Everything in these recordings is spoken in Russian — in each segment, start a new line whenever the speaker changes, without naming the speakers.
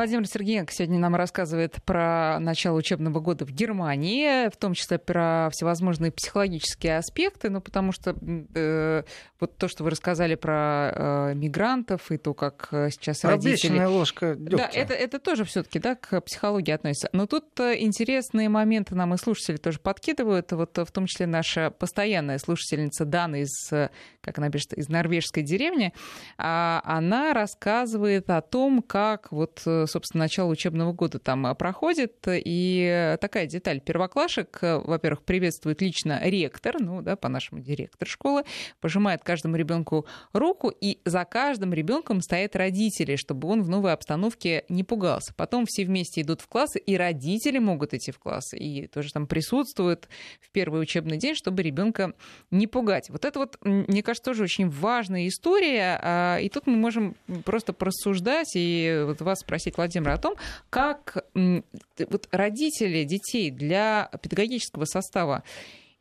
Владимир Сергеенко сегодня нам рассказывает про начало учебного года в Германии, в том числе про всевозможные психологические аспекты, ну, потому что э, вот то, что вы рассказали про э, мигрантов и то, как э, сейчас
родители... ложка дегтя.
Да, это, это тоже все таки да, к психологии относится. Но тут э, интересные моменты нам и слушатели тоже подкидывают. Вот в том числе наша постоянная слушательница Дана из, как она пишет, из норвежской деревни, а она рассказывает о том, как вот собственно, начало учебного года там а, проходит. И такая деталь. Первоклашек, э, во-первых, приветствует лично ректор, ну, да, по-нашему директор школы, пожимает каждому ребенку руку, и за каждым ребенком стоят родители, чтобы он в новой обстановке не пугался. Потом все вместе идут в классы, и родители могут идти в классы, и тоже там присутствуют в первый учебный день, чтобы ребенка не пугать. Вот это вот, мне кажется, тоже очень важная история, а, и тут мы можем просто просуждать и вот вас спросить, Владимир, о том, как вот родители детей для педагогического состава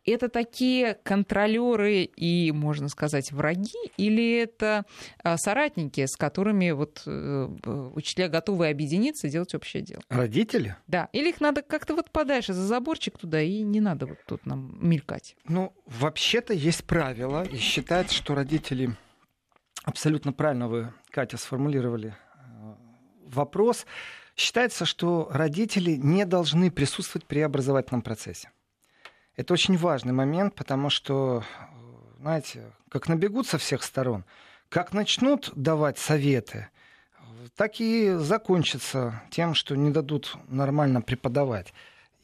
это такие контролеры и, можно сказать, враги, или это а, соратники, с которыми вот э, учителя готовы объединиться и делать общее дело?
Родители?
Да. Или их надо как-то вот подальше за заборчик туда, и не надо вот тут нам мелькать.
Ну, вообще-то есть правила, и считается, что родители абсолютно правильно вы, Катя, сформулировали вопрос. Считается, что родители не должны присутствовать при образовательном процессе. Это очень важный момент, потому что, знаете, как набегут со всех сторон, как начнут давать советы, так и закончится тем, что не дадут нормально преподавать.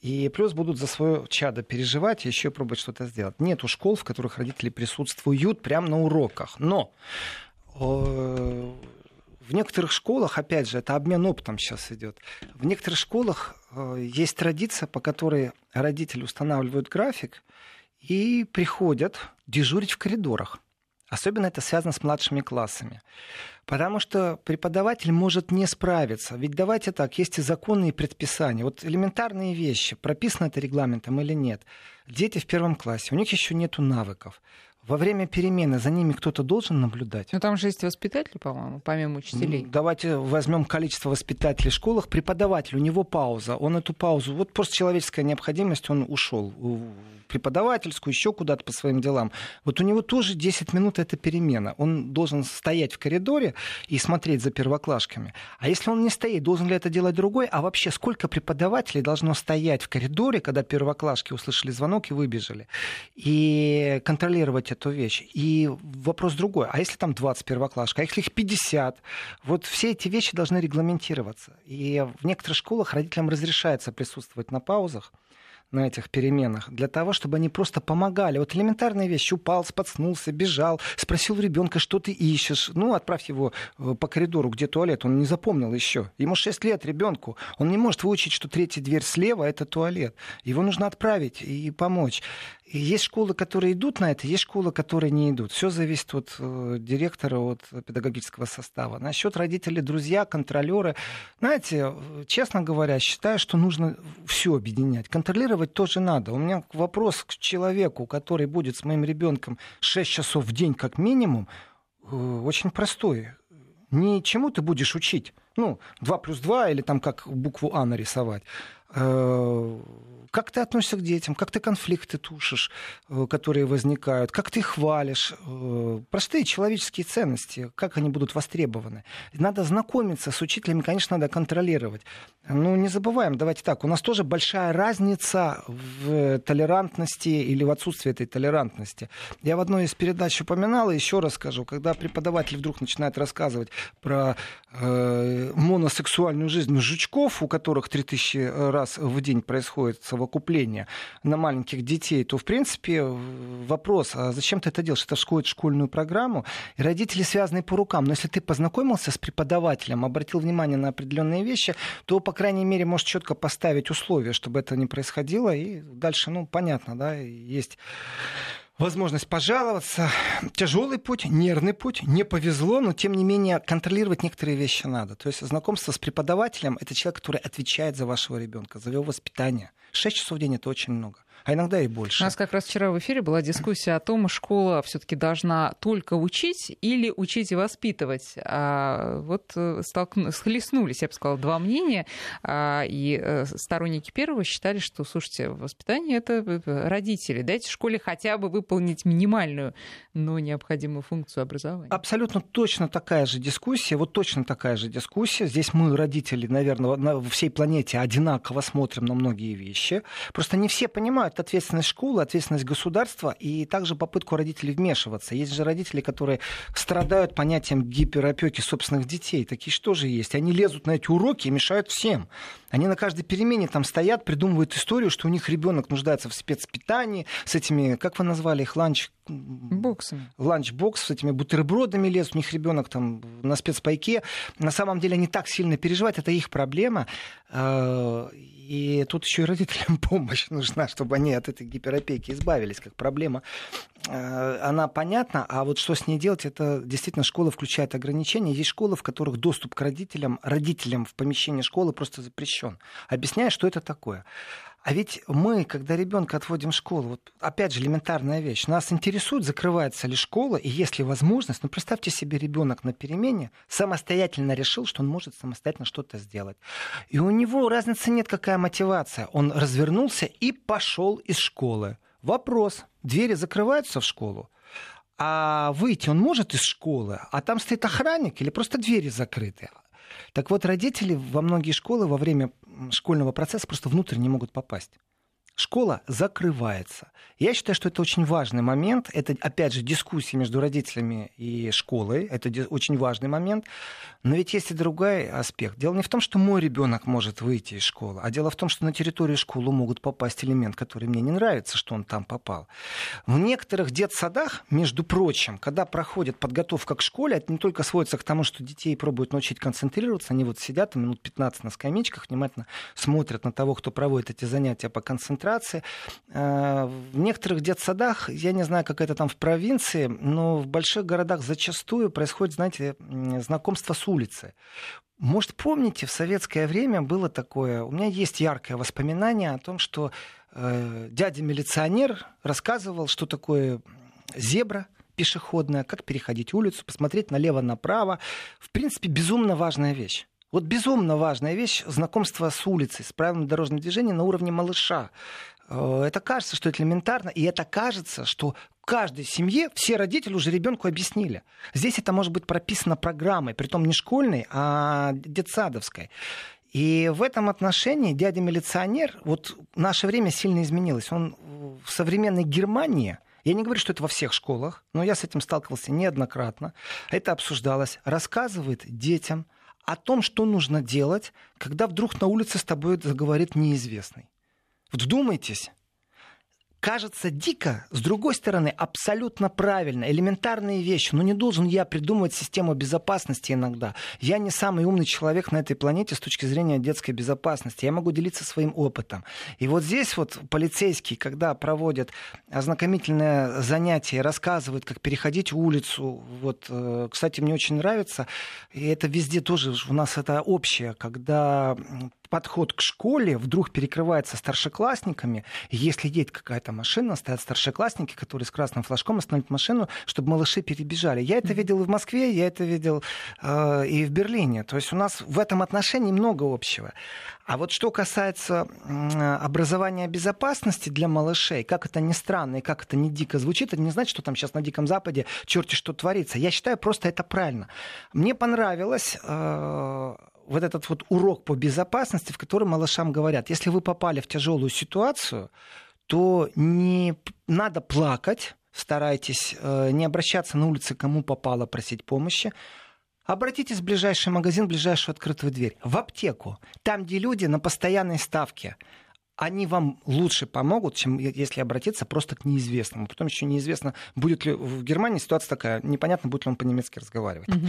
И плюс будут за свое чадо переживать и еще пробовать что-то сделать. Нету школ, в которых родители присутствуют прямо на уроках. Но в некоторых школах, опять же, это обмен опытом сейчас идет. В некоторых школах э, есть традиция, по которой родители устанавливают график и приходят дежурить в коридорах. Особенно это связано с младшими классами. Потому что преподаватель может не справиться. Ведь давайте так, есть и законы и предписания. Вот элементарные вещи, прописано это регламентом или нет. Дети в первом классе, у них еще нет навыков во время перемены за ними кто-то должен наблюдать?
Ну, там же есть воспитатели, по-моему, помимо учителей.
Ну, давайте возьмем количество воспитателей в школах. Преподаватель, у него пауза. Он эту паузу, вот просто человеческая необходимость, он ушел преподавательскую, еще куда-то по своим делам. Вот у него тоже 10 минут это перемена. Он должен стоять в коридоре и смотреть за первоклашками. А если он не стоит, должен ли это делать другой? А вообще, сколько преподавателей должно стоять в коридоре, когда первоклашки услышали звонок и выбежали? И контролировать эту вещь. И вопрос другой. А если там 20 первоклашек, а если их 50? Вот все эти вещи должны регламентироваться. И в некоторых школах родителям разрешается присутствовать на паузах на этих переменах, для того, чтобы они просто помогали. Вот элементарные вещи. Упал, споткнулся, бежал, спросил ребенка, что ты ищешь. Ну, отправь его э, по коридору, где туалет. Он не запомнил еще. Ему 6 лет ребенку. Он не может выучить, что третья дверь слева — это туалет. Его нужно отправить и помочь. Есть школы, которые идут на это, есть школы, которые не идут. Все зависит от э, директора, от педагогического состава. Насчет родителей, друзья, контролеры. Знаете, э, честно говоря, считаю, что нужно все объединять. Контролировать тоже надо. У меня вопрос к человеку, который будет с моим ребенком 6 часов в день как минимум, э, очень простой. Не чему ты будешь учить. Ну, 2 плюс 2 или там как букву А нарисовать э, как ты относишься к детям, как ты конфликты тушишь, э, которые возникают, как ты хвалишь. Э, простые человеческие ценности, как они будут востребованы. Надо знакомиться с учителями, конечно, надо контролировать. Ну, не забываем, давайте так, у нас тоже большая разница в толерантности или в отсутствии этой толерантности. Я в одной из передач упоминал, и еще раз скажу, когда преподаватель вдруг начинает рассказывать про э, моносексуальную жизнь жучков, у которых 3000 раз в день происходит совокупление, на маленьких детей, то, в принципе, вопрос, а зачем ты это делаешь? Это входит в школьную программу, и родители связаны по рукам. Но если ты познакомился с преподавателем, обратил внимание на определенные вещи, то, по крайней мере, можешь четко поставить условия, чтобы это не происходило. И дальше, ну, понятно, да, есть возможность пожаловаться. Тяжелый путь, нервный путь, не повезло, но тем не менее контролировать некоторые вещи надо. То есть знакомство с преподавателем это человек, который отвечает за вашего ребенка, за его воспитание. Шесть часов в день это очень много. А иногда и больше.
У нас как раз вчера в эфире была дискуссия о том, школа все-таки должна только учить или учить и воспитывать. А вот э, столкну... схлестнулись, я бы сказала, два мнения. А, и э, сторонники первого считали, что, слушайте, воспитание это э, родители. Дайте школе хотя бы выполнить минимальную, но необходимую функцию образования.
Абсолютно точно такая же дискуссия. Вот точно такая же дискуссия. Здесь мы, родители, наверное, на всей планете одинаково смотрим на многие вещи. Просто не все понимают, это ответственность школы, ответственность государства и также попытку родителей вмешиваться. Есть же родители, которые страдают понятием гиперопеки собственных детей. Такие что же есть. Они лезут на эти уроки и мешают всем. Они на каждой перемене там стоят, придумывают историю, что у них ребенок нуждается в спецпитании с этими, как вы назвали их, ланч...
Боксами.
Ланчбокс с этими бутербродами лезут, у них ребенок там на спецпайке. На самом деле они так сильно переживают, это их проблема. Э, и тут еще и родителям помощь нужна, чтобы они от этой гиперопеки избавились, как проблема. Э, она понятна, а вот что с ней делать, это действительно школа включает ограничения. Есть школы, в которых доступ к родителям, родителям в помещение школы просто запрещен. Объясняю, что это такое. А ведь мы, когда ребенка отводим в школу, вот опять же элементарная вещь, нас интересует, закрывается ли школа, и есть ли возможность, ну представьте себе, ребенок на перемене самостоятельно решил, что он может самостоятельно что-то сделать. И у него разницы нет, какая мотивация. Он развернулся и пошел из школы. Вопрос, двери закрываются в школу, а выйти он может из школы, а там стоит охранник или просто двери закрыты. Так вот, родители во многие школы во время школьного процесса просто внутрь не могут попасть школа закрывается. Я считаю, что это очень важный момент. Это, опять же, дискуссия между родителями и школой. Это очень важный момент. Но ведь есть и другой аспект. Дело не в том, что мой ребенок может выйти из школы, а дело в том, что на территорию школы могут попасть элемент, который мне не нравится, что он там попал. В некоторых детсадах, между прочим, когда проходит подготовка к школе, это не только сводится к тому, что детей пробуют научить концентрироваться, они вот сидят минут 15 на скамеечках, внимательно смотрят на того, кто проводит эти занятия по концентрации, концентрации. Э, в некоторых детсадах, я не знаю, как это там в провинции, но в больших городах зачастую происходит, знаете, знакомство с улицы. Может, помните, в советское время было такое, у меня есть яркое воспоминание о том, что э, дядя-милиционер рассказывал, что такое зебра, пешеходная, как переходить улицу, посмотреть налево-направо. В принципе, безумно важная вещь. Вот безумно важная вещь — знакомство с улицей, с правилами дорожного движения на уровне малыша. Э, это кажется, что это элементарно, и это кажется, что в каждой семье все родители уже ребенку объяснили. Здесь это может быть прописано программой, притом не школьной, а детсадовской. И в этом отношении дядя-милиционер, вот наше время сильно изменилось. Он в современной Германии, я не говорю, что это во всех школах, но я с этим сталкивался неоднократно, это обсуждалось, рассказывает детям, о том, что нужно делать, когда вдруг на улице с тобой заговорит неизвестный. Вдумайтесь, кажется дико, с другой стороны, абсолютно правильно. Элементарные вещи. Но не должен я придумывать систему безопасности иногда. Я не самый умный человек на этой планете с точки зрения детской безопасности. Я могу делиться своим опытом. И вот здесь вот полицейские, когда проводят ознакомительное занятие, рассказывают, как переходить улицу. Вот, э, кстати, мне очень нравится. И это везде тоже у нас это общее, когда подход к школе вдруг перекрывается старшеклассниками, если едет какая-то машина, стоят старшеклассники, которые с красным флажком остановят машину, чтобы малыши перебежали. Я это видел и в Москве, я это видел э, и в Берлине. То есть у нас в этом отношении много общего. А вот что касается образования безопасности для малышей, как это ни странно и как это не дико звучит, это не значит, что там сейчас на Диком Западе черти что творится. Я считаю, просто это правильно. Мне понравилось... Э, вот этот вот урок по безопасности, в котором малышам говорят, если вы попали в тяжелую ситуацию, то не надо плакать, старайтесь э, не обращаться на улице, кому попало, просить помощи. Обратитесь в ближайший магазин, в ближайшую открытую дверь, в аптеку, там, где люди на постоянной ставке. Они вам лучше помогут, чем если обратиться просто к неизвестному. Потом еще неизвестно, будет ли в Германии ситуация такая, непонятно, будет ли он по-немецки разговаривать. Угу.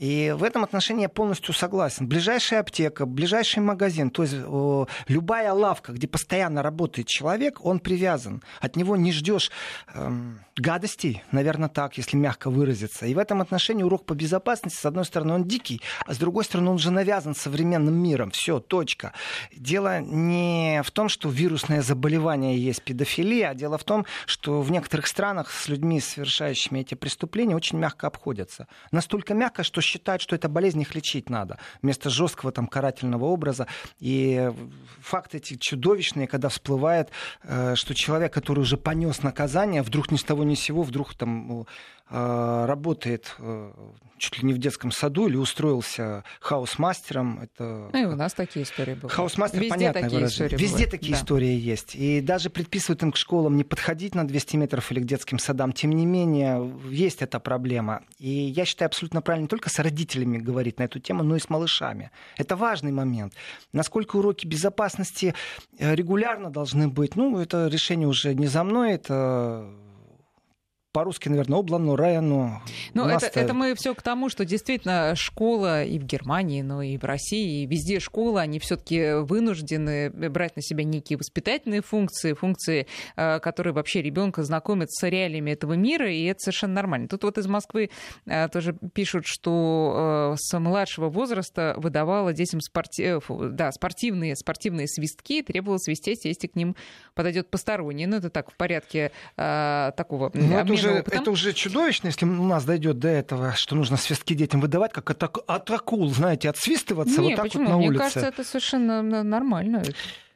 И в этом отношении я полностью согласен. Ближайшая аптека, ближайший магазин, то есть о, любая лавка, где постоянно работает человек, он привязан. От него не ждешь эм, гадостей, наверное, так, если мягко выразиться. И в этом отношении урок по безопасности, с одной стороны, он дикий, а с другой стороны, он же навязан современным миром. Все, точка. Дело не в том, что вирусное заболевание есть педофилия, а дело в том, что в некоторых странах с людьми, совершающими эти преступления, очень мягко обходятся. Настолько мягко, что считают, что эта болезнь их лечить надо, вместо жесткого там карательного образа. И факты эти чудовищные, когда всплывает, э, что человек, который уже понес наказание, вдруг ни с того ни с сего, вдруг там э, работает э, чуть ли не в детском саду или устроился хаус-мастером.
Это... Ну и у нас такие истории бывают.
Хаус-мастер, Везде понятное такие выражение. Везде бывают. такие да. истории есть. И даже предписывают им к школам не подходить на 200 метров или к детским садам. Тем не менее, есть эта проблема. И я считаю абсолютно правильно не только с родителями говорить на эту тему, но и с малышами. Это важный момент. Насколько уроки безопасности э, регулярно должны быть, ну, это решение уже не за мной, это по-русски, наверное, облану, району.
Ну, это, это мы все к тому, что действительно школа и в Германии, но и в России, и везде школы, они все-таки вынуждены брать на себя некие воспитательные функции, функции, э, которые вообще ребенка знакомят с реалиями этого мира, и это совершенно нормально. Тут вот из Москвы э, тоже пишут, что э, с младшего возраста выдавала детям спорти... да, спортивные, спортивные свистки, требовала свистеть, если к ним подойдет посторонний. Ну, это так, в порядке такого
ну, уже, это уже чудовищно, если у нас дойдет до этого, что нужно свистки детям выдавать, как от, от акул, знаете, отсвистываться
Нет,
вот так
почему?
вот на
Мне
улице.
кажется, это совершенно нормально.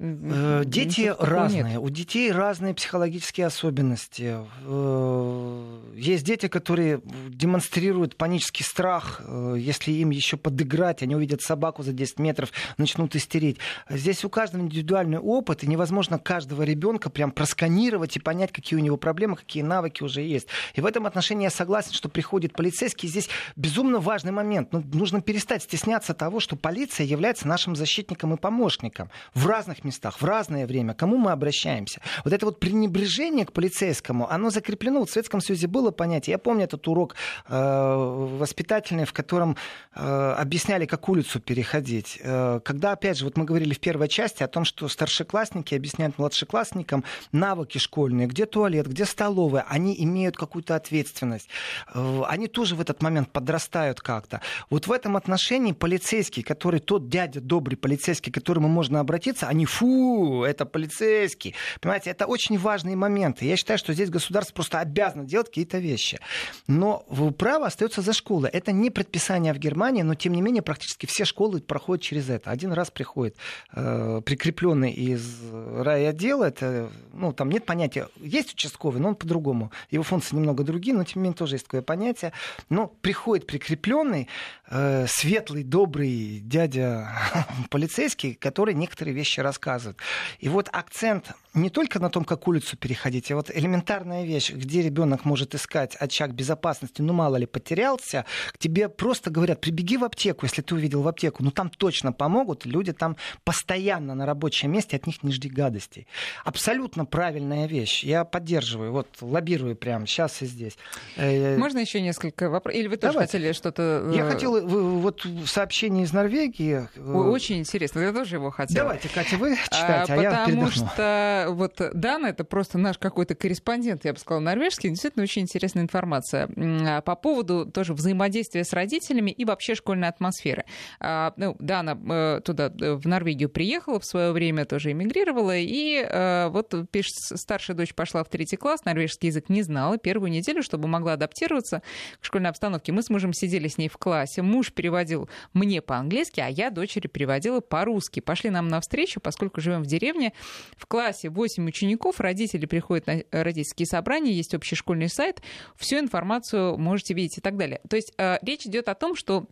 Э, дети разные. Нет. У детей разные психологические особенности. Э, есть дети, которые демонстрируют панический страх. Э, если им еще подыграть, они увидят собаку за 10 метров, начнут истерить. Здесь у каждого индивидуальный опыт, и невозможно каждого ребенка прям просканировать и понять, какие у него проблемы, какие навыки уже есть. И в этом отношении я согласен, что приходит полицейский. Здесь безумно важный момент. Ну, нужно перестать стесняться того, что полиция является нашим защитником и помощником в разных местах, в разное время, кому мы обращаемся. Вот это вот пренебрежение к полицейскому, оно закреплено. В Советском Союзе было понятие. Я помню этот урок э, воспитательный, в котором э, объясняли, как улицу переходить. Э, когда, опять же, вот мы говорили в первой части о том, что старшеклассники объясняют младшеклассникам навыки школьные, где туалет, где столовая, они имеют какую-то ответственность. Э, они тоже в этот момент подрастают как-то. Вот в этом отношении полицейский, который тот дядя добрый полицейский, к которому можно обратиться, они фу, это полицейский. Понимаете, это очень важные моменты. Я считаю, что здесь государство просто обязано делать какие-то вещи. Но право остается за школой. Это не предписание в Германии, но тем не менее практически все школы проходят через это. Один раз приходит э, прикрепленный из райотдела, это, ну, там нет понятия, есть участковый, но он по-другому. Его функции немного другие, но тем не менее тоже есть такое понятие. Но приходит прикрепленный, э, светлый, добрый дядя полицейский, который некоторые вещи рассказывает. И вот акцент не только на том, как улицу переходить, а вот элементарная вещь, где ребенок может искать очаг безопасности, ну мало ли потерялся, к тебе просто говорят, прибеги в аптеку, если ты увидел в аптеку, ну там точно помогут, люди там постоянно на рабочем месте, от них не жди гадостей. Абсолютно правильная вещь, я поддерживаю, вот лоббирую прямо сейчас и здесь.
Э, Можно еще несколько вопросов? Или вы тоже Давайте. хотели что-то...
Я э, хотел вот сообщение из Норвегии.
Э, очень интересно, я тоже его хотела.
Давайте, Катя, вы читайте, а, а
я
Потому
что вот Дана, это просто наш какой-то корреспондент, я бы сказала, норвежский, действительно очень интересная информация а, по поводу тоже взаимодействия с родителями и вообще школьной атмосферы. А, ну, Дана э, туда, э, в Норвегию приехала в свое время, тоже эмигрировала, и э, вот пишет, старшая дочь пошла в третий класс, норвежский язык не знала, первую неделю, чтобы могла адаптироваться к школьной обстановке. Мы с мужем сидели с ней в классе, муж переводил мне по-английски, а я дочери переводила по-русски. Пошли нам навстречу, поскольку живем в деревне, в классе 8 учеников, родители приходят на родительские собрания, есть общий школьный сайт, всю информацию можете видеть и так далее. То есть э, речь идет о том, что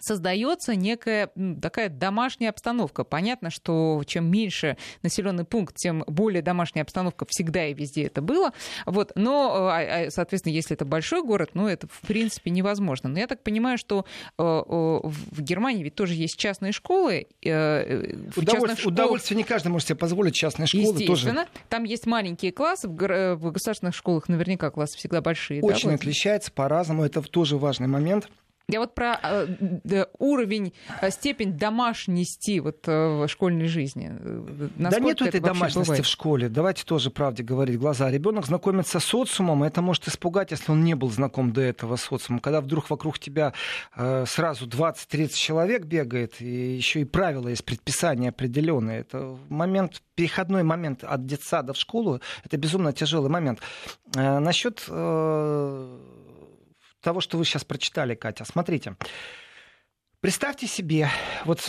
создается некая такая домашняя обстановка. Понятно, что чем меньше населенный пункт, тем более домашняя обстановка всегда и везде это было. Вот. Но, а, а, соответственно, если это большой город, ну, это в принципе невозможно. Но я так понимаю, что э, в Германии ведь тоже есть частные школы.
Э, удовольствие, школах... удовольствие не каждый может себе позволить частные школы.
Естественно. Тоже. Там есть маленькие классы. В государственных школах наверняка классы всегда большие.
Очень да, отличается по-разному. Это тоже важный момент.
Я вот про э, уровень, э, степень домашности вот, э, в школьной жизни.
Насколько да нет этой домашности бывает? в школе. Давайте тоже правде говорить глаза. Ребенок знакомится с социумом, это может испугать, если он не был знаком до этого социумом. Когда вдруг вокруг тебя э, сразу 20-30 человек бегает, и еще и правила есть, предписания определенные. Это момент, переходной момент от детсада в школу. Это безумно тяжелый момент. Э, насчет... Э, того, что вы сейчас прочитали, Катя. Смотрите. Представьте себе, вот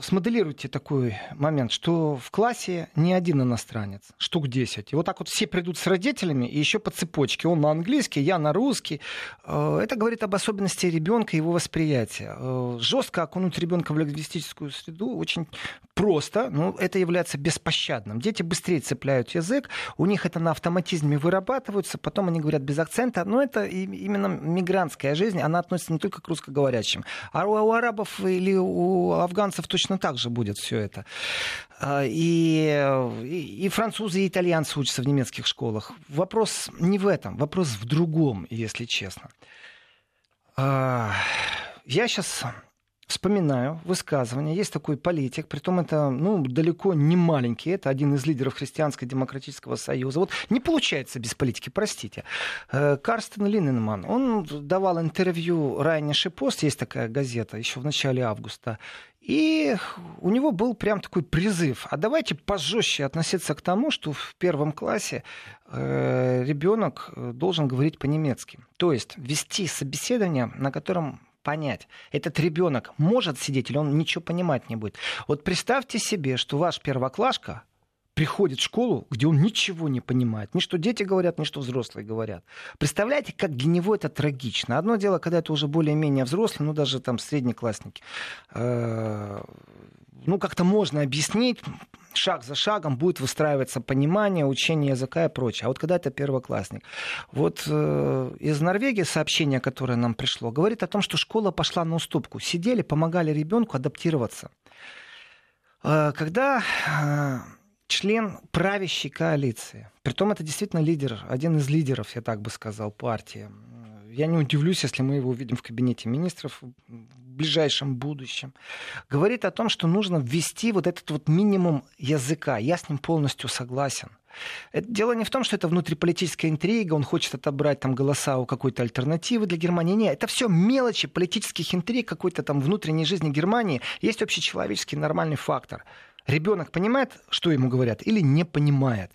смоделируйте такой момент, что в классе не один иностранец, штук 10. И вот так вот все придут с родителями, и еще по цепочке. Он на английский, я на русский. Э, это говорит об особенности ребенка и его восприятия. Э, жестко окунуть ребенка в лингвистическую среду очень просто, но это является беспощадным. Дети быстрее цепляют язык, у них это на автоматизме вырабатывается, потом они говорят без акцента, но это именно мигрантская жизнь, она относится не только к русскоговорящим, а у арабов арабов или у афганцев точно так же будет все это. А, и, и французы, и итальянцы учатся в немецких школах. Вопрос не в этом, вопрос в другом, если честно. А, я сейчас вспоминаю высказывание. Есть такой политик, притом это ну, далеко не маленький, это один из лидеров Христианско-демократического союза. Вот не получается без политики, простите. Э, Карстен Линненман, он давал интервью Райне Шипост, есть такая газета, еще в начале августа. И у него был прям такой призыв, а давайте пожестче относиться к тому, что в первом классе э, ребенок должен говорить по-немецки. То есть вести собеседование, на котором понять, этот ребенок может сидеть или он ничего понимать не будет. Вот представьте себе, что ваш первоклашка приходит в школу, где он ничего не понимает. Ни что дети говорят, ни что взрослые говорят. Представляете, как для него это трагично. Одно дело, когда это уже более-менее взрослый, ну даже там среднеклассники. Э, ну как-то можно объяснить, шаг за шагом будет выстраиваться понимание, учение языка и прочее. А вот когда это первоклассник. Вот э, из Норвегии сообщение, которое нам пришло, говорит о том, что школа пошла на уступку. Сидели, помогали ребенку адаптироваться. Э, когда э, член правящей коалиции, притом это действительно лидер, один из лидеров, я так бы сказал, партии, я не удивлюсь, если мы его увидим в кабинете министров ближайшем будущем, говорит о том, что нужно ввести вот этот вот минимум языка. Я с ним полностью согласен. Это дело не в том, что это внутриполитическая интрига, он хочет отобрать там голоса у какой-то альтернативы для Германии. Нет, это все мелочи политических интриг какой-то там внутренней жизни Германии. Есть общечеловеческий нормальный фактор. Ребенок понимает, что ему говорят, или не понимает.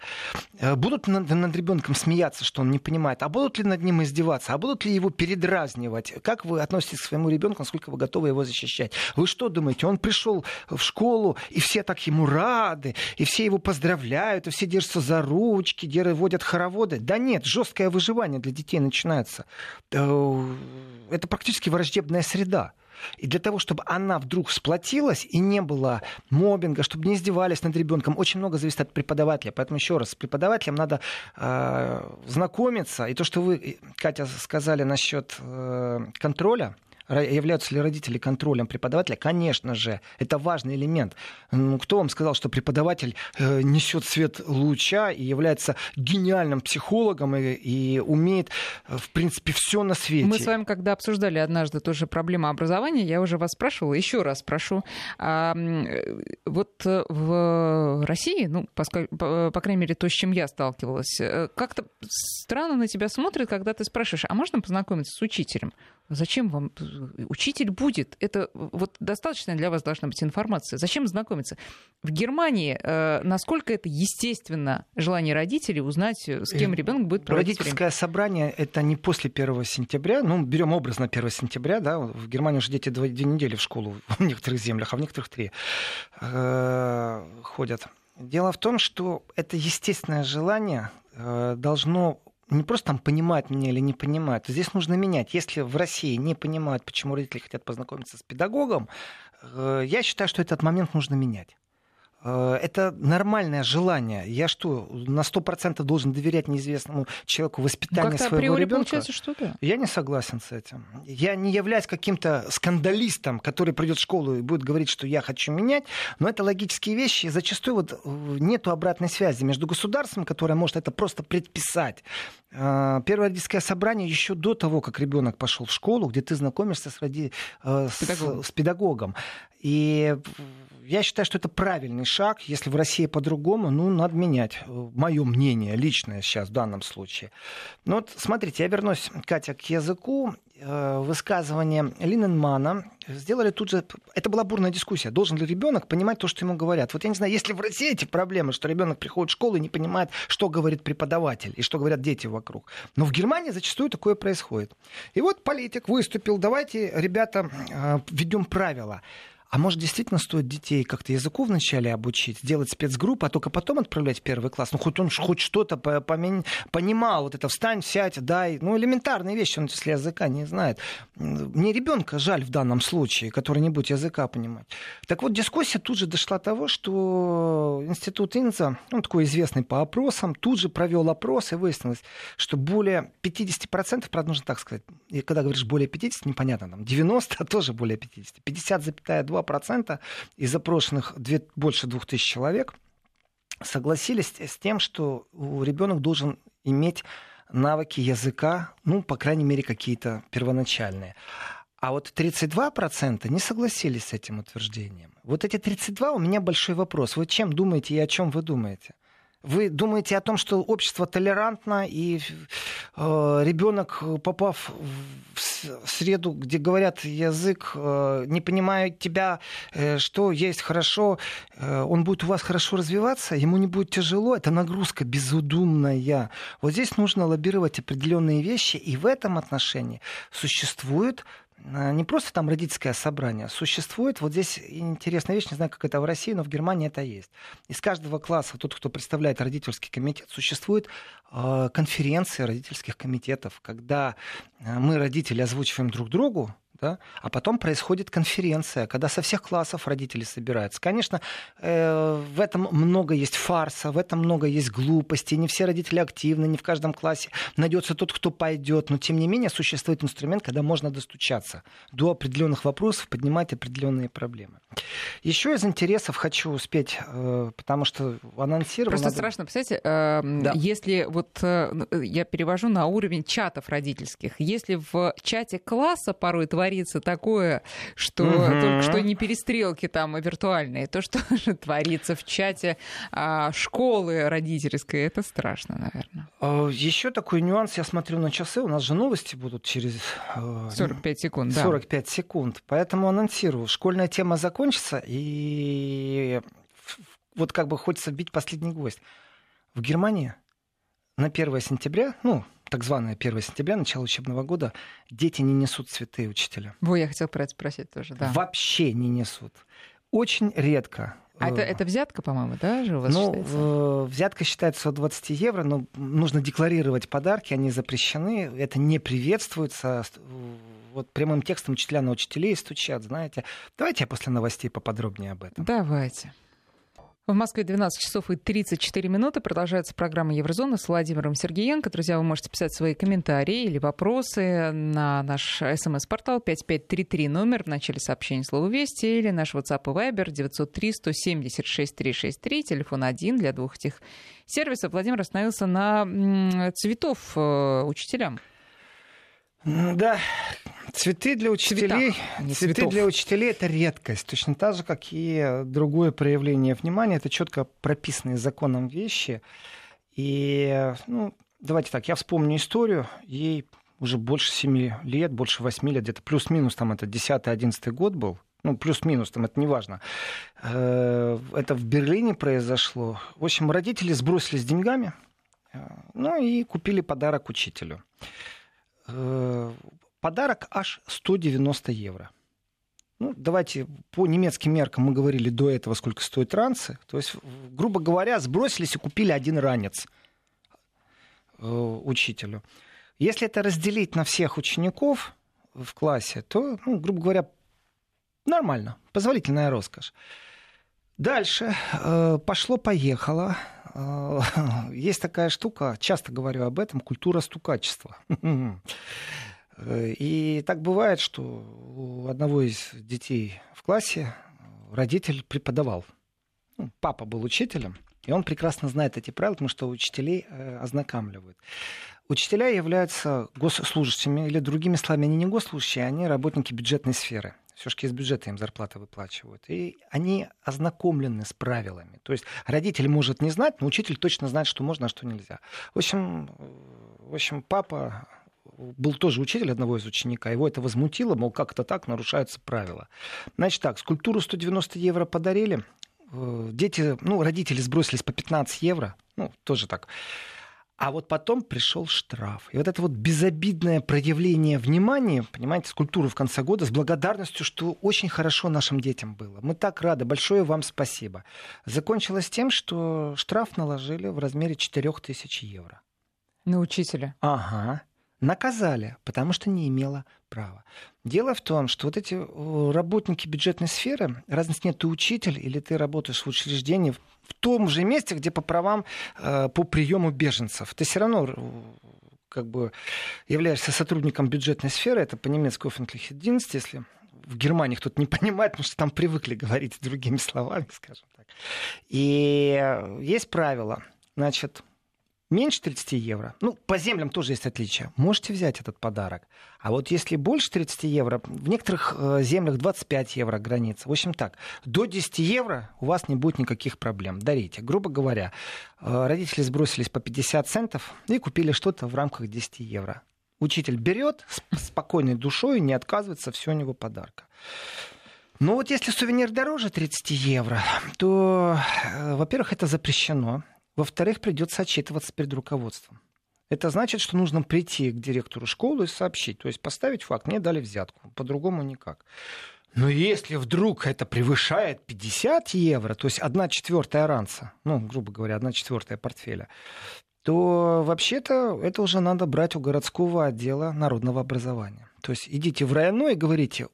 Э, будут над, над ребенком смеяться, что он не понимает, а будут ли над ним издеваться, а будут ли его передразнивать? Как вы относитесь к своему ребенку, насколько вы готовы его защищать? Вы что думаете, он пришел в школу, и все так ему рады, и все его поздравляют, и все держатся за ручки, водят хороводы? Да нет, жесткое выживание для детей начинается. Э, это практически враждебная среда. И для того, чтобы она вдруг сплотилась и не было мобинга, чтобы не издевались над ребенком, очень много зависит от преподавателя. Поэтому еще раз, с преподавателем надо э, знакомиться. И то, что вы, Катя, сказали насчет э, контроля, являются ли родители контролем преподавателя? Конечно же, это важный элемент. Ну, кто вам сказал, что преподаватель э, несет свет луча и является гениальным психологом и, и умеет, э, в принципе, все на свете?
Мы с вами, когда обсуждали однажды тоже проблему образования, я уже вас спрашивала, еще раз спрошу. А, вот э, в России, ну, по, по, по крайней мере, то, с чем я сталкивалась, э, как-то странно на тебя смотрят, когда ты спрашиваешь, а можно познакомиться с учителем? Зачем вам? Учитель будет. Это вот достаточно для вас должна быть информация. Зачем знакомиться? В Германии э, насколько это естественно желание родителей узнать, с кем э, ребенок будет
проводить Родительское время? собрание это не после 1 сентября. Ну, берем образно 1 сентября, да. В Германии уже дети две, две недели в школу в некоторых землях, а в некоторых три э, ходят. Дело в том, что это естественное желание э, должно не просто там понимают меня или не понимают. Здесь нужно менять. Если в России не понимают, почему родители хотят познакомиться с педагогом, э, я считаю, что этот момент нужно менять. Э, это нормальное желание. Я что, на 100% должен доверять неизвестному человеку воспитанию
ну,
своего ребенка?
получается, что да.
Я не согласен с этим. Я не являюсь каким-то скандалистом, который придет в школу и будет говорить, что я хочу менять, но это логические вещи. Зачастую вот э, нету обратной связи между государством, которое может это просто предписать. Э, первое родительское собрание еще до того, как ребенок пошел в школу, где ты знакомишься с, роди... с, педагогом. с педагогом. И я считаю, что это правильный шаг. Если в России по-другому, ну, надо менять. Мое мнение личное сейчас в данном случае. Ну вот, смотрите, я вернусь, Катя, к языку. Э, высказывание Линненмана сделали тут же... Это была бурная дискуссия. Должен ли ребенок понимать то, что ему говорят? Вот я не знаю, если в России эти проблемы, что ребенок приходит в школу и не понимает, что говорит преподаватель и что говорят дети вокруг. Но в Германии зачастую такое происходит. И вот политик выступил, давайте, ребята, э, введем правила. А может, действительно стоит детей как-то языку вначале обучить, сделать спецгруппу, а только потом отправлять в первый класс? Ну, хоть он хоть что-то понимал, вот это встань, сядь, дай. Ну, элементарные вещи, он если языка не знает. Мне ребенка жаль в данном случае, который не будет языка понимать. Так вот, дискуссия тут же дошла до того, что институт Инза, он такой известный по опросам, тут же провел опрос, и выяснилось, что более 50%, правда, нужно так сказать, и когда говоришь более 50, непонятно, там 90, а тоже более 50, 50,2 2% из запрошенных две, больше 2000 человек согласились с тем, что ребенок должен иметь навыки языка, ну, по крайней мере, какие-то первоначальные. А вот 32% не согласились с этим утверждением. Вот эти 32 у меня большой вопрос. Вы чем думаете и о чем вы думаете? Вы думаете о том, что общество толерантно, и э, ребенок, попав в среду, где говорят язык, э, не понимая тебя, э, что есть хорошо, э, он будет у вас хорошо развиваться, ему не будет тяжело, это нагрузка безудумная. Вот здесь нужно лоббировать определенные вещи, и в этом отношении существует не просто там родительское собрание, существует, вот здесь интересная вещь, не знаю, как это в России, но в Германии это есть. Из каждого класса, тот, кто представляет родительский комитет, существует э, конференция родительских комитетов, когда а, мы, родители, озвучиваем друг другу да? а потом происходит конференция, когда со всех классов родители собираются. Конечно, э, в этом много есть фарса, в этом много есть глупости, не все родители активны, не в каждом классе найдется тот, кто пойдет, но тем не менее существует инструмент, когда можно достучаться до определенных вопросов, поднимать определенные проблемы. Еще из интересов хочу успеть, э, потому что анонсировал...
Просто надо... страшно, представляете, э, да. если вот э, я перевожу на уровень чатов родительских, если в чате класса порой творится такое, что угу. только что не перестрелки там виртуальные, то, что творится в чате а, школы родительской, это страшно, наверное.
А, Еще такой нюанс, я смотрю на часы, у нас же новости будут через...
45 секунд, да.
45 секунд, поэтому анонсирую. Школьная тема закончится, и вот как бы хочется бить последний гвоздь. В Германии на 1 сентября, ну, так званое 1 сентября, начало учебного года, дети не несут цветы учителя.
Во, я хотел про это спросить тоже, да.
Вообще не несут. Очень редко.
А это, это взятка, по-моему, да, же у вас
ну,
считается?
взятка считается от 20 евро, но нужно декларировать подарки, они запрещены, это не приветствуется. Вот прямым текстом учителя на учителей стучат, знаете. Давайте я после новостей поподробнее об этом.
Давайте. В Москве 12 часов и 34 минуты. Продолжается программа Еврозона с Владимиром Сергеенко. Друзья, вы можете писать свои комментарии или вопросы на наш смс-портал 5533 номер в начале сообщения слова «Вести» или наш WhatsApp и Viber 903 176 363, телефон один для двух этих сервисов. Владимир остановился на цветов э, учителям.
Да, цветы для учителей, Цвета, цветы цветов. для учителей это редкость, точно так же, как и другое проявление внимания. Это четко прописанные законом вещи. И, ну, давайте так, я вспомню историю. Ей уже больше семи лет, больше восьми лет, где-то плюс-минус там это 10-11 год был. Ну, плюс-минус, там это не важно. Э, это в Берлине произошло. В общем, родители сбросились деньгами, э, ну и купили подарок учителю. Подарок аж 190 евро. Ну, давайте по немецким меркам мы говорили до этого, сколько стоят ранцы. То есть, грубо говоря, сбросились и купили один ранец э, учителю. Если это разделить на всех учеников в классе, то, ну, грубо говоря, нормально, позволительная роскошь. Дальше э, пошло-поехало. Э, есть такая штука, часто говорю об этом, культура стукачества. И так бывает, что у одного из детей в классе родитель преподавал. Ну, папа был учителем, и он прекрасно знает эти правила, потому что учителей э, ознакомливают. Учителя являются госслужащими, или другими словами, они не госслужащие, они работники бюджетной сферы. Все-таки из бюджета им зарплаты выплачивают. И они ознакомлены с правилами. То есть родитель может не знать, но учитель точно знает, что можно, а что нельзя. В общем, в общем папа был тоже учитель одного из ученика, его это возмутило, мол, как это так, нарушаются правила. Значит так, скульптуру 190 евро подарили, э, дети, ну, родители сбросились по 15 евро, ну, тоже так. А вот потом пришел штраф. И вот это вот безобидное проявление внимания, понимаете, скульптуру в конце года с благодарностью, что очень хорошо нашим детям было. Мы так рады. Большое вам спасибо. Закончилось тем, что штраф наложили в размере 4000 евро.
На учителя?
Ага наказали, потому что не имела права. Дело в том, что вот эти э, работники бюджетной сферы, разницы нет, ты учитель или ты работаешь в учреждении в том же месте, где по правам э, по приему беженцев. Ты все равно э, как бы являешься сотрудником бюджетной сферы, это по-немецки Offentliche Dienst, если в Германии кто-то не понимает, потому что там привыкли говорить другими словами, скажем так. И есть правило. Значит, меньше 30 евро, ну, по землям тоже есть отличия, можете взять этот подарок. А вот если больше 30 евро, в некоторых э, землях 25 евро граница. В общем так, до 10 евро у вас не будет никаких проблем. Дарите. Грубо говоря, э, родители сбросились по 50 центов и купили что-то в рамках 10 евро. Учитель берет спокойной душой, не отказывается, все у него подарка. Но вот если сувенир дороже 30 евро, то, э, во-первых, это запрещено. Во-вторых, придется отчитываться перед руководством. Это значит, что нужно прийти к директору школы и сообщить, то есть поставить факт, мне дали взятку, по-другому никак. Но если вдруг это превышает 50 евро, то есть 1 четвертая ранца, ну, грубо говоря, 1 четвертая портфеля, то вообще-то это уже надо брать у городского отдела народного образования. То есть идите в районной и говорите,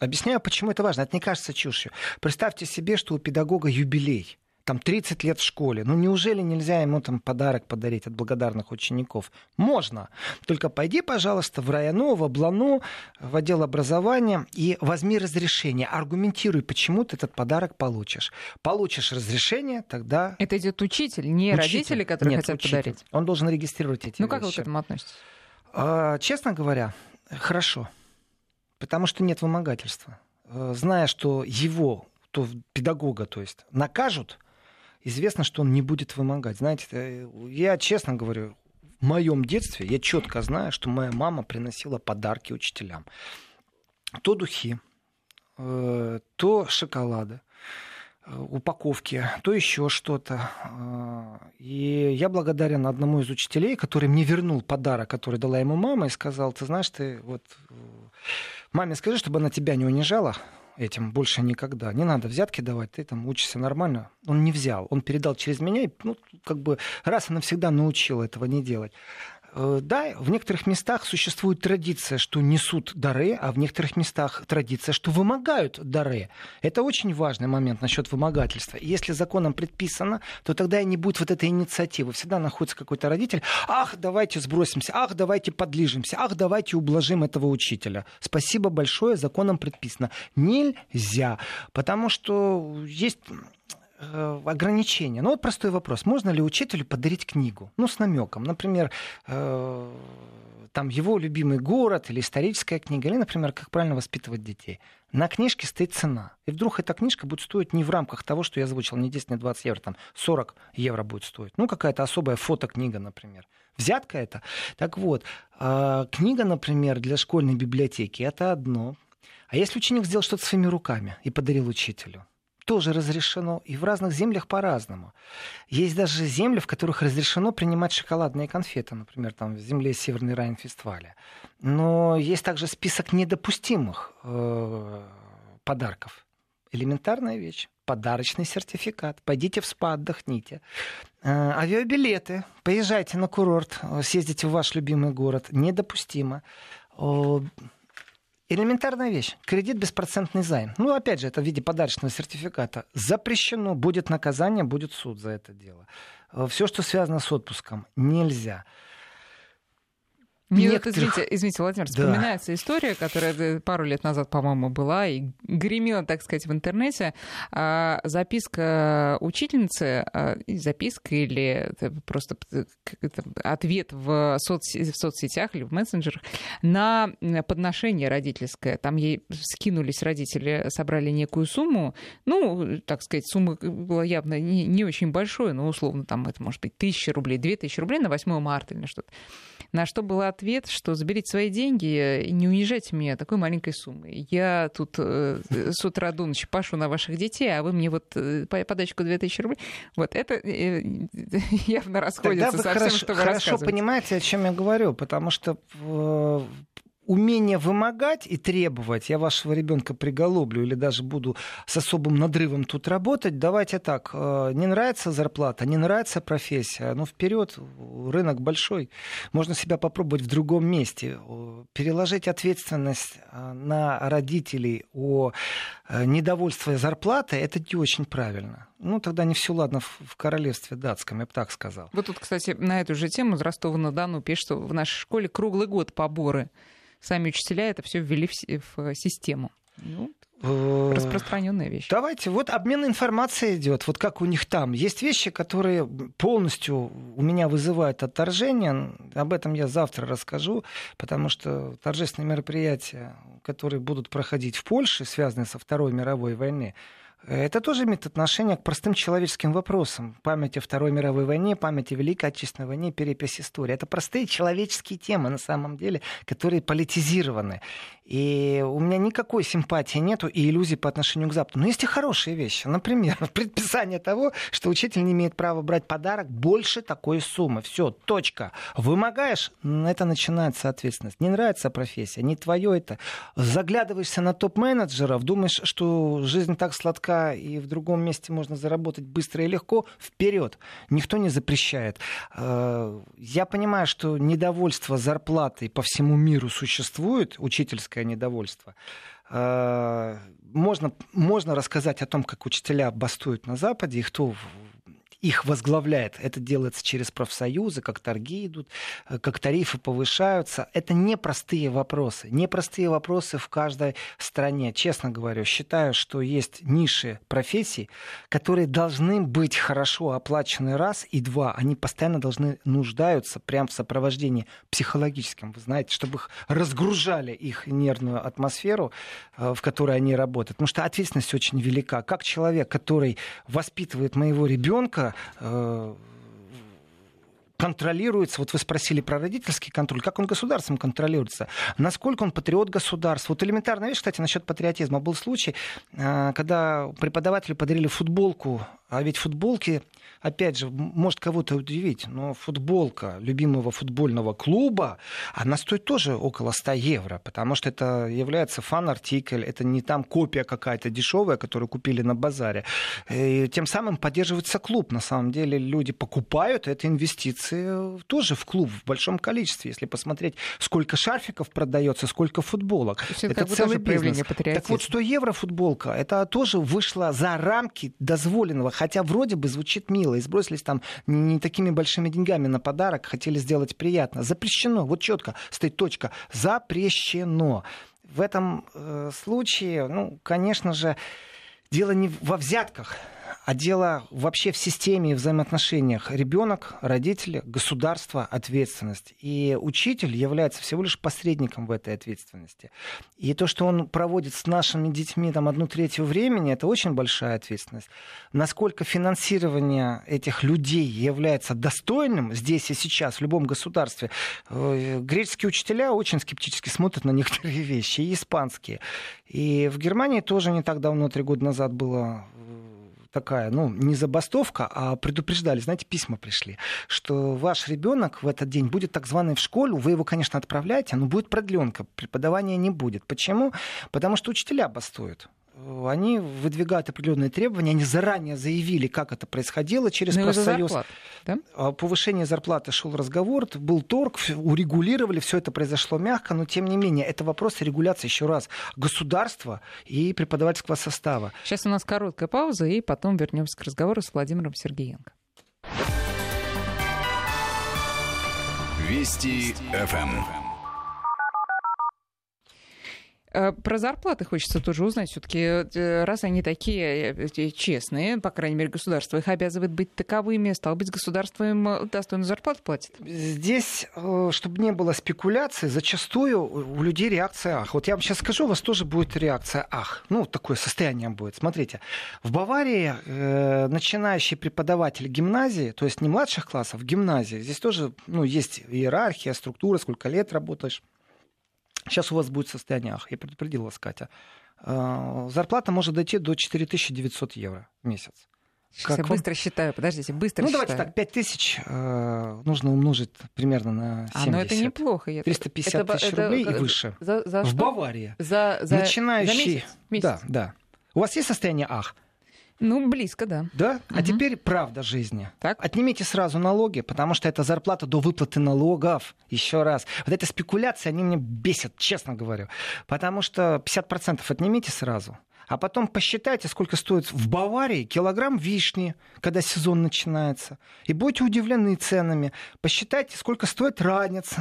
объясняю, почему это важно, это не кажется чушью. Представьте себе, что у педагога юбилей – там 30 лет в школе. Ну неужели нельзя ему там подарок подарить от благодарных учеников? Можно. Только пойди, пожалуйста, в району, в облану, в отдел образования и возьми разрешение. Аргументируй, почему ты этот подарок получишь. Получишь разрешение, тогда...
Это идет учитель, не учитель. родители, которые Нет, хотят учитель. подарить.
Он должен регистрировать эти
Ну
вещи.
как вы к этому относитесь?
А, честно говоря, хорошо. Потому что нет вымогательства. Э, зная, что его то педагога, то есть, накажут, известно, что он не будет вымогать. Знаете, э, я честно говорю, в моем детстве я четко знаю, что моя мама приносила подарки учителям. То духи, э, то шоколады, э, упаковки, то еще что-то. И я благодарен одному из учителей, который мне вернул подарок, который дала ему мама, и сказал, ты знаешь, ты вот маме скажи, чтобы она тебя не унижала, этим больше никогда. Не надо взятки давать, ты там учишься нормально. Он не взял, он передал через меня, и, ну, как бы раз и навсегда научил этого не делать. Э, да, в некоторых местах существует традиция, что несут дары, а в некоторых местах традиция, что вымогают дары. Это очень важный момент насчет вымогательства. Если законом предписано, то тогда и не будет вот этой инициативы. Всегда находится какой-то родитель, ах, давайте сбросимся, ах, давайте подлижимся, ах, давайте ублажим этого учителя. Спасибо большое, законом предписано. Нельзя, потому что есть ограничения. Ну вот простой вопрос. Можно ли учителю подарить книгу? Ну, с намеком. Например, э, там его любимый город или историческая книга, или, например, как правильно воспитывать детей. На книжке стоит цена. И вдруг эта книжка будет стоить не в рамках того, что я озвучил, не 10, не 20 евро, там 40 евро будет стоить. Ну, какая-то особая фотокнига, например. Взятка это. Так вот, э, книга, например, для школьной библиотеки, это одно. А если ученик сделал что-то своими руками и подарил учителю, тоже разрешено, и в разных землях по-разному. Есть даже земли, в которых разрешено принимать шоколадные конфеты, например, там в земле Северной Райн-Фестфалия. Но есть также список недопустимых э, подарков. Элементарная вещь. Подарочный сертификат. Пойдите в спа, отдохните. Э, авиабилеты. Поезжайте на курорт, съездите в ваш любимый город. Недопустимо. Элементарная вещь. Кредит беспроцентный займ. Ну, опять же, это в виде подарочного сертификата. Запрещено. Будет наказание, будет суд за это дело. Э, Все, что связано с отпуском, нельзя.
Мне некоторых... вот, извините, извините, Владимир, да. вспоминается история, которая пару лет назад, по-моему, была и гремела, так сказать, в интернете. А, записка учительницы, а, записка или просто ответ в, соцсетях, в соцсетях или в мессенджерах на подношение родительское. Там ей скинулись родители, собрали некую сумму. Ну, так сказать, сумма была явно не, не очень большой, но условно там это может быть тысяча рублей, две тысячи рублей на 8 марта или что-то. На что был ответ, что заберите свои деньги и не уезжайте меня такой маленькой суммой. Я тут э, с утра до ночи пашу на ваших детей, а вы мне вот э, подачку 2000 рублей. Вот это э, явно расходится
Тогда вы со всем, что вы Хорошо понимаете, о чем я говорю, потому что умение вымогать и требовать, я вашего ребенка приголоблю или даже буду с особым надрывом тут работать, давайте так, э, не нравится зарплата, не нравится профессия, ну вперед, рынок большой, можно себя попробовать в другом месте, переложить ответственность э, на родителей о э, недовольстве зарплаты, это не очень правильно. Ну, тогда не все ладно в королевстве датском, я бы так сказал.
Вот тут, кстати, на эту же тему из Ростова-на-Дону пишет, что в нашей школе круглый год поборы сами учителя это все ввели в, в систему. Ну, э, распространенная вещь.
Давайте, вот обмен информацией идет, вот как у них там. Есть вещи, которые полностью у меня вызывают отторжение. Об этом я завтра расскажу, потому что торжественные мероприятия, которые будут проходить в Польше, связанные со Второй мировой войной, это тоже имеет отношение к простым человеческим вопросам. Память о Второй мировой войне, память о Великой Отечественной войне, перепись истории. Это простые человеческие темы на самом деле, которые политизированы. И у меня никакой симпатии нету и иллюзий по отношению к Западу. Но есть и хорошие вещи. Например, предписание того, что учитель не имеет права брать подарок больше такой суммы. Все, точка. Вымогаешь, это начинается ответственность. Не нравится профессия, не твое это. Заглядываешься на топ-менеджеров, думаешь, что жизнь так сладка и в другом месте можно заработать быстро и легко, вперед. Никто не запрещает. Э, я понимаю, что недовольство зарплатой по всему миру существует, учительское учительское недовольство. Э, можно, можно рассказать о том, как учителя бастуют на Западе, и кто их возглавляет. Это делается через профсоюзы, как торги идут, э, как тарифы повышаются. Это непростые вопросы. Непростые вопросы в каждой стране. Честно говорю, считаю, что есть ниши профессий, которые должны быть хорошо оплачены раз и два. Они постоянно должны нуждаются прямо в сопровождении психологическом, вы знаете, чтобы их разгружали их нервную атмосферу, э, в которой они работают. Потому что ответственность очень велика. Как человек, который воспитывает моего ребенка, Э, контролируется, вот вы спросили про родительский контроль, как он государством контролируется, насколько он патриот государства. Вот элементарная вещь, кстати, насчет патриотизма. Был случай, э, когда преподаватели подарили футболку, а ведь футболки опять же, может кого-то удивить, но футболка любимого футбольного клуба, она стоит тоже около 100 евро, потому что это является Fanartikel, это не там копия какая-то дешевая, которую купили на базаре. И тем самым поддерживается клуб. На самом деле люди покупают, это инвестиции тоже в клуб в большом количестве. Если посмотреть, сколько шарфиков продается, сколько футболок.
Это, это целый бизнес.
Так вот, 100 евро футболка, это тоже вышло за рамки дозволенного, хотя вроде бы звучит мило и сбросились там не такими большими деньгами на подарок, хотели сделать приятно. Запрещено, вот четко стоит точка, запрещено. В этом э, случае, ну, конечно же, дело не во взятках, а дело вообще в системе и взаимоотношениях. Ребенок, родители, государство, ответственность. И учитель является всего лишь посредником в этой ответственности. И то, что он проводит с нашими детьми там, одну третью времени, это очень большая ответственность. Насколько финансирование этих людей является достойным здесь и сейчас, в любом государстве, э, греческие учителя очень скептически смотрят на некоторые вещи, и испанские. И в Германии тоже не так давно, три года назад было такая, ну, не забастовка, а предупреждали, знаете, письма пришли, что ваш ребенок в этот день будет так званый в школу, вы его, конечно, отправляете, но будет продленка, преподавания не будет. Почему? Потому что учителя бастуют они выдвигают определенные требования, они заранее заявили, как это происходило через
Ну, из-за
профсоюз.
зарплат, да?
О повышении зарплаты шел разговор, был торг, урегулировали, все это произошло мягко, но тем не менее, это вопрос регуляции еще раз государства и преподавательского состава.
Сейчас у нас короткая пауза, и потом вернемся к разговору с Владимиром Сергеенко.
Вести ФМ.
Э, Про зарплаты хочется тоже узнать. Все-таки, раз они такие э, честные, по крайней мере, государство их обязывает быть таковыми, стало быть, государство им э, достойную зарплату платит.
Здесь, э, чтобы не было спекуляций, зачастую у людей реакция ах. Вот я вам сейчас скажу, у вас тоже будет реакция ах. Ну, такое состояние будет. Смотрите, в Баварии э, начинающий преподаватель гимназии, то есть не младших классов, гимназии, здесь тоже ну, есть иерархия, структура, сколько лет работаешь. Сейчас у вас будет состояние ах. Я предупредил вас, Катя. Э, Зарплата может дойти до 4900 евро в месяц. Как
я
вам?
быстро считаю, подождите, быстро
Ну,
считаю.
давайте так, 5000 э, нужно умножить примерно на 70.
А, ну это неплохо. Я-
350
это-
тысяч
это-
рублей и
это-
выше.
За, за
в
что?
Баварии.
За, за,
Начинающий...
за месяц? Месяц.
Да, да. У вас есть состояние ах?
Ну, близко, да.
Да? А
Мгм.
теперь правда жизни.
Так.
Отнимите сразу налоги, потому что это зарплата до выплаты налогов. Еще раз. Вот эти спекуляции, они меня бесят, честно говорю. Потому что 50% отнимите сразу. А потом посчитайте, сколько стоит в Баварии килограмм вишни, когда сезон начинается. И будете удивлены ценами. Посчитайте, сколько стоит ранец.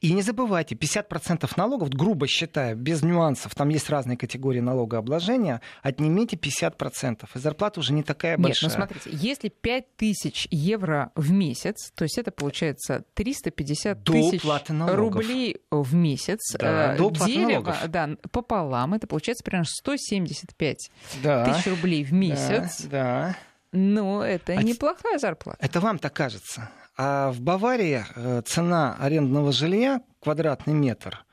И не забывайте, 50% налогов, грубо считая, без нюансов, там есть разные категории налогообложения, отнимите 50%. И зарплата уже не такая
Нет,
большая.
ну смотрите, если 5000 евро в месяц, то есть это получается 350
До
тысяч рублей в месяц.
Да,
э,
до налогов.
да, пополам, это получается примерно 175
да,
тысяч рублей в месяц.
Да, да.
Ну, это
А
неплохая зарплата.
Это вам так кажется. А в Баварии э, цена арендного жилья квадратный метр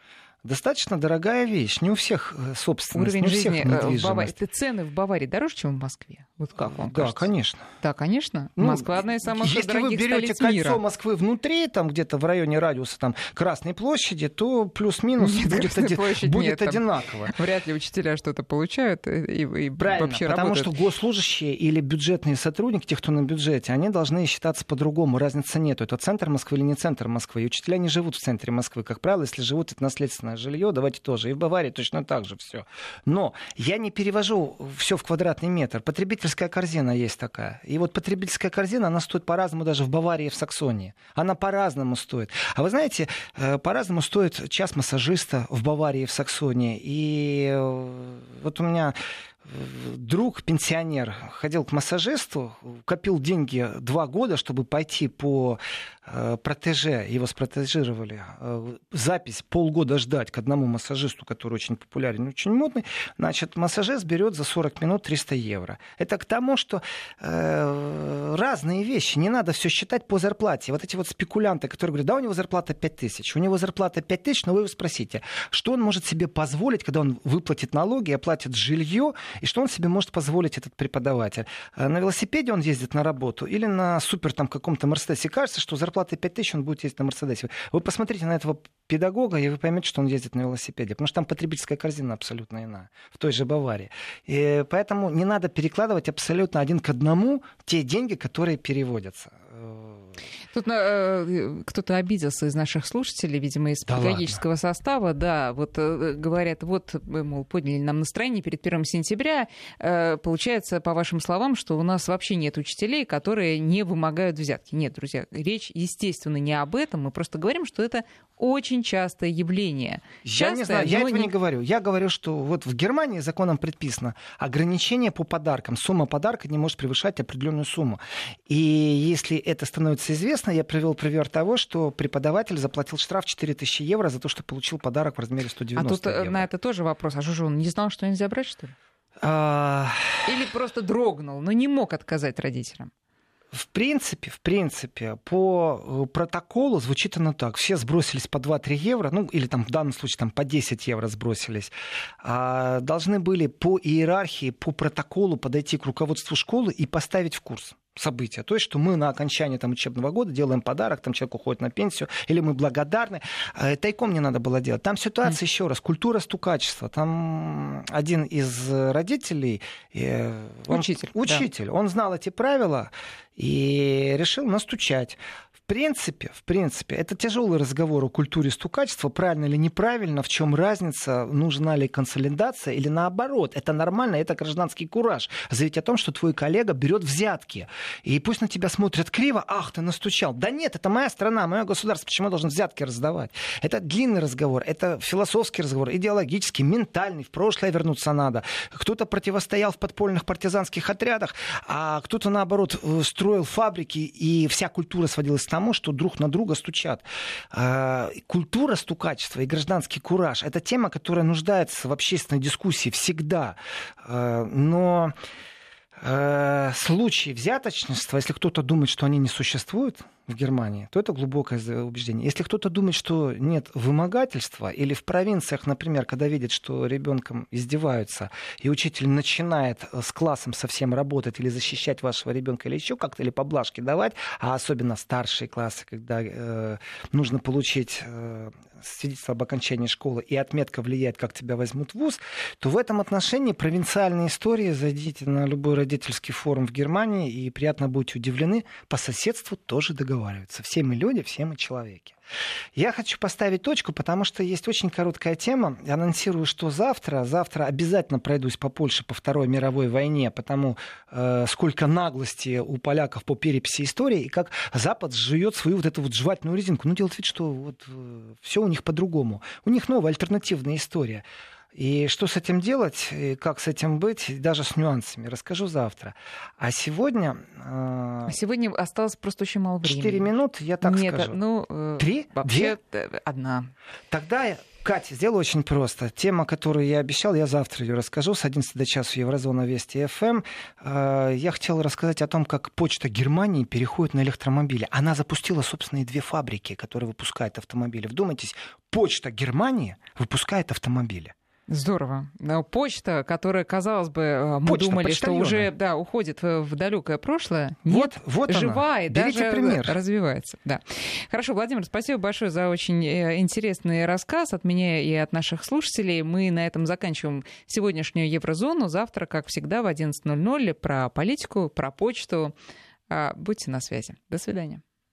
достаточно дорогая вещь. Не у всех э, собственность,
Уровень
не у всех
жизни э, в Баварии.
недвижимость.
Это цены в Баварии дороже, чем в Москве? Вот как вам
Да,
кажется?
конечно.
Да, конечно.
Ну,
Москва одна из самых
Если вы
дорогих
берете
столиц
кольцо
мира.
Москвы внутри, там где-то в районе радиуса там, Красной площади, то плюс-минус
Нет,
будет, оди- будет
нет, там
одинаково.
Вряд ли учителя что-то получают и, и-
Правильно,
вообще
потому
работают.
что госслужащие или бюджетные сотрудники, те, кто на бюджете, они должны считаться по-другому. Разницы нет. Это центр Москвы или не центр Москвы. И учителя не живут в центре Москвы. Как правило, если живут, это наследственное жилье, давайте тоже. И в Баварии точно так же все. Но я не перевожу все в квадратный метр. Потребительская корзина есть такая. И вот потребительская корзина, она стоит по-разному даже в Баварии в Саксонии. Она по-разному стоит. А вы знаете, э, по-разному стоит час массажиста в Баварии в Саксонии. И э, вот у меня э, друг, пенсионер, ходил к массажисту, копил деньги два года, чтобы пойти по протеже, его спротежировали. Э, Запись полгода ждать к одному массажисту, который очень популярен, очень модный. Значит, массажист берет за 40 минут 300 евро. Это к тому, что э, разные вещи. Не надо все считать по зарплате. Вот эти вот спекулянты, которые говорят, да, у него зарплата 5 тысяч. У него зарплата 5 тысяч, но вы его спросите, что он может себе позволить, когда он выплатит налоги, оплатит жилье, и что он себе может позволить, этот преподаватель. Э, На велосипеде он ездит на работу или на супер там каком-то Мерседесе. Кажется, что зарплата 5 тысяч, он будет ездить на Мерседесе. Вы посмотрите на этого педагога, и вы поймете, что он ездит на велосипеде. Потому что там потребительская корзина абсолютно иная. В той же Баварии. И поэтому не надо перекладывать абсолютно один к одному те деньги, которые переводятся. Э,
Тут э, кто-то обиделся из наших слушателей, видимо, из
Да
педагогического состава. Да, вот э, говорят, вот, мы, мол, подняли нам настроение перед первым сентября. Э, получается, по вашим словам, что у нас вообще нет учителей, которые не вымогают взятки. Нет, друзья, речь, естественно, не об этом. Мы просто говорим, что это очень частое явление.
Я не
Частое,
знаю, я этого не говорю. Я говорю, что вот в Германии законом предписано ограничение по подаркам. Сумма подарка не может превышать определенную сумму. И если это становится известно, я привел пример того, что преподаватель заплатил штраф 4000 евро за то, что получил подарок в размере
А
190
тут э,
евро.
на это тоже вопрос. А что же он не знал, что нельзя брать, что ли?
А,
Или просто дрогнул, но не мог отказать родителям?
В принципе, в принципе, по э, протоколу звучит оно так. Все сбросились по 2-3 евро, ну или там в данном случае там по 10 евро сбросились. А, должны были по иерархии, по протоколу подойти к руководству школы и поставить в курс. Событие. То есть, что мы на окончании там, учебного года делаем подарок, там человек уходит на пенсию, или мы благодарны. А, тайком не надо было делать. Там ситуация, mm. еще раз, культура стукачества. Там один из родителей...
Э, он, учитель.
Учитель. Да. Он знал эти правила и решил настучать принципе, в принципе, это тяжелый разговор о культуре стукачества, правильно или неправильно, в чем разница, нужна ли консолидация или наоборот. Это нормально, это гражданский кураж. Заявить о том, что твой коллега берет взятки. И пусть на тебя смотрят криво, ах, ты настучал. Да нет, это моя страна, мое государство, почему я должен взятки раздавать? Это длинный разговор, это философский разговор, идеологический, ментальный, в прошлое вернуться надо. Кто-то противостоял в подпольных партизанских отрядах, а кто-то, наоборот, э, строил фабрики, и вся культура сводилась к тому, что друг на друга стучат. А, культура стукачества и гражданский кураж – это тема, которая нуждается в общественной дискуссии всегда. А, но а, случаи взяточничества, если кто-то думает, что они не существуют, в Германии, то это глубокое убеждение. Если кто-то думает, что нет вымогательства, или в провинциях, например, когда видят, что ребенком издеваются, и учитель начинает э, с классом совсем работать или защищать вашего ребенка, или еще как-то, или поблажки давать, а особенно старшие классы, когда э, нужно получить э, свидетельство об окончании школы, и отметка влияет, как тебя возьмут в ВУЗ, то в этом отношении провинциальные истории, зайдите на любой родительский форум в Германии, и приятно будете удивлены, по соседству тоже договариваются договариваются. Все мы люди, все мы человеки. Я хочу поставить точку, потому что есть очень короткая тема. Я анонсирую, что завтра, завтра обязательно пройдусь по Польше по Второй мировой войне, потому э, сколько наглости у поляков по переписи истории, и как Запад жует свою вот эту вот жевательную резинку. Ну, делать вид, что вот э, все у них по-другому. У них новая альтернативная история. И что с этим делать, и как с этим быть, даже с нюансами, расскажу завтра. А сегодня...
Э... Сегодня осталось просто очень мало времени.
Четыре минуты, я так
Нет,
скажу.
ну... Э, Три? Вообще Две? Одна.
Тогда Катя, сделаю очень просто. Тема, которую я обещал, я завтра ее расскажу с 11 до часу Еврозона Вести ФМ. Э, я хотел рассказать о том, как почта Германии переходит на электромобили. Она запустила собственные две фабрики, которые выпускают автомобили. Вдумайтесь, почта Германии выпускает автомобили.
Здорово. Почта, которая, казалось бы, э, мы Почта, думали, почтальоны. что уже да, уходит в далекое прошлое, вот, нет, вот жива и Берите даже пример. развивается. Да. Хорошо, Владимир, спасибо большое за очень э, интересный рассказ от меня и от наших слушателей. Мы на этом заканчиваем сегодняшнюю Еврозону. Завтра, как всегда, в 11.00 про политику, про почту. А, будьте на связи. До свидания.